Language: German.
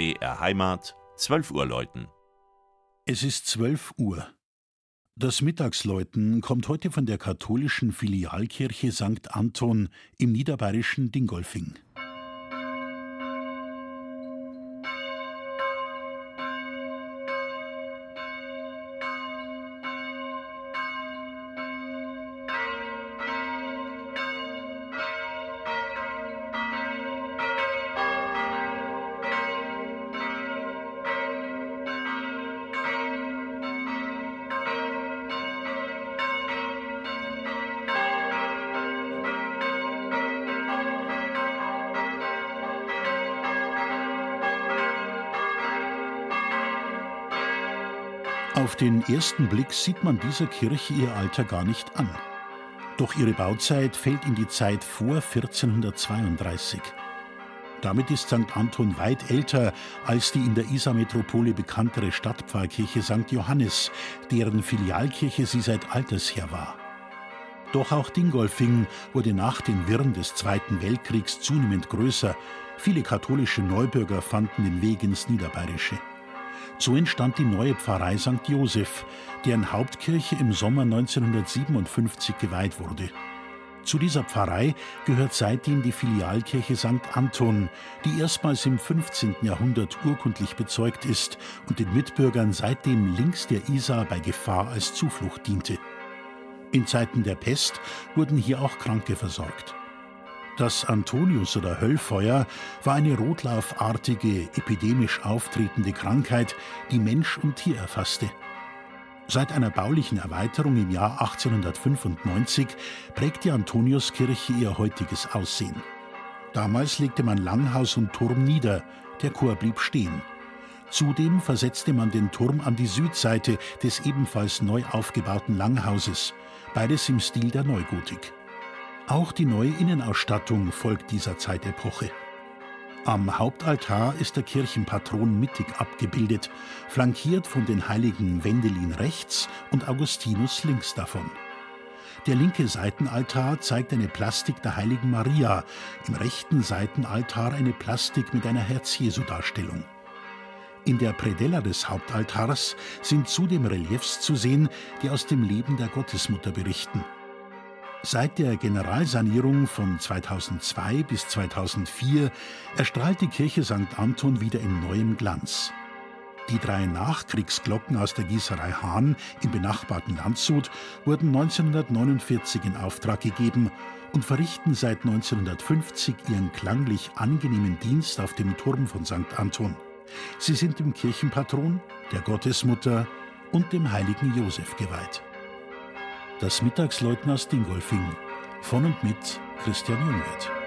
BR Heimat, 12 Uhr läuten. Es ist 12 Uhr. Das Mittagsläuten kommt heute von der katholischen Filialkirche St. Anton im niederbayerischen Dingolfing. Auf den ersten Blick sieht man dieser Kirche ihr Alter gar nicht an. Doch ihre Bauzeit fällt in die Zeit vor 1432. Damit ist St. Anton weit älter als die in der Isar-Metropole bekanntere Stadtpfarrkirche St. Johannes, deren Filialkirche sie seit alters her war. Doch auch Dingolfing wurde nach den Wirren des Zweiten Weltkriegs zunehmend größer. Viele katholische Neubürger fanden den Weg ins Niederbayerische. So entstand die neue Pfarrei St. Joseph, deren Hauptkirche im Sommer 1957 geweiht wurde. Zu dieser Pfarrei gehört seitdem die Filialkirche St. Anton, die erstmals im 15. Jahrhundert urkundlich bezeugt ist und den Mitbürgern seitdem links der Isar bei Gefahr als Zuflucht diente. In Zeiten der Pest wurden hier auch Kranke versorgt. Das Antonius- oder Höllfeuer war eine rotlaufartige, epidemisch auftretende Krankheit, die Mensch und Tier erfasste. Seit einer baulichen Erweiterung im Jahr 1895 prägt die Antoniuskirche ihr heutiges Aussehen. Damals legte man Langhaus und Turm nieder, der Chor blieb stehen. Zudem versetzte man den Turm an die Südseite des ebenfalls neu aufgebauten Langhauses, beides im Stil der Neugotik. Auch die neue Innenausstattung folgt dieser Zeitepoche. Am Hauptaltar ist der Kirchenpatron mittig abgebildet, flankiert von den heiligen Wendelin rechts und Augustinus links davon. Der linke Seitenaltar zeigt eine Plastik der heiligen Maria, im rechten Seitenaltar eine Plastik mit einer Herz-Jesu-Darstellung. In der Predella des Hauptaltars sind zudem Reliefs zu sehen, die aus dem Leben der Gottesmutter berichten. Seit der Generalsanierung von 2002 bis 2004 erstrahlt die Kirche St. Anton wieder in neuem Glanz. Die drei Nachkriegsglocken aus der Gießerei Hahn im benachbarten Landshut wurden 1949 in Auftrag gegeben und verrichten seit 1950 ihren klanglich angenehmen Dienst auf dem Turm von St. Anton. Sie sind dem Kirchenpatron, der Gottesmutter und dem heiligen Josef geweiht. Das Mittagsläuten aus Dingolfing von und mit Christian Jungwirth.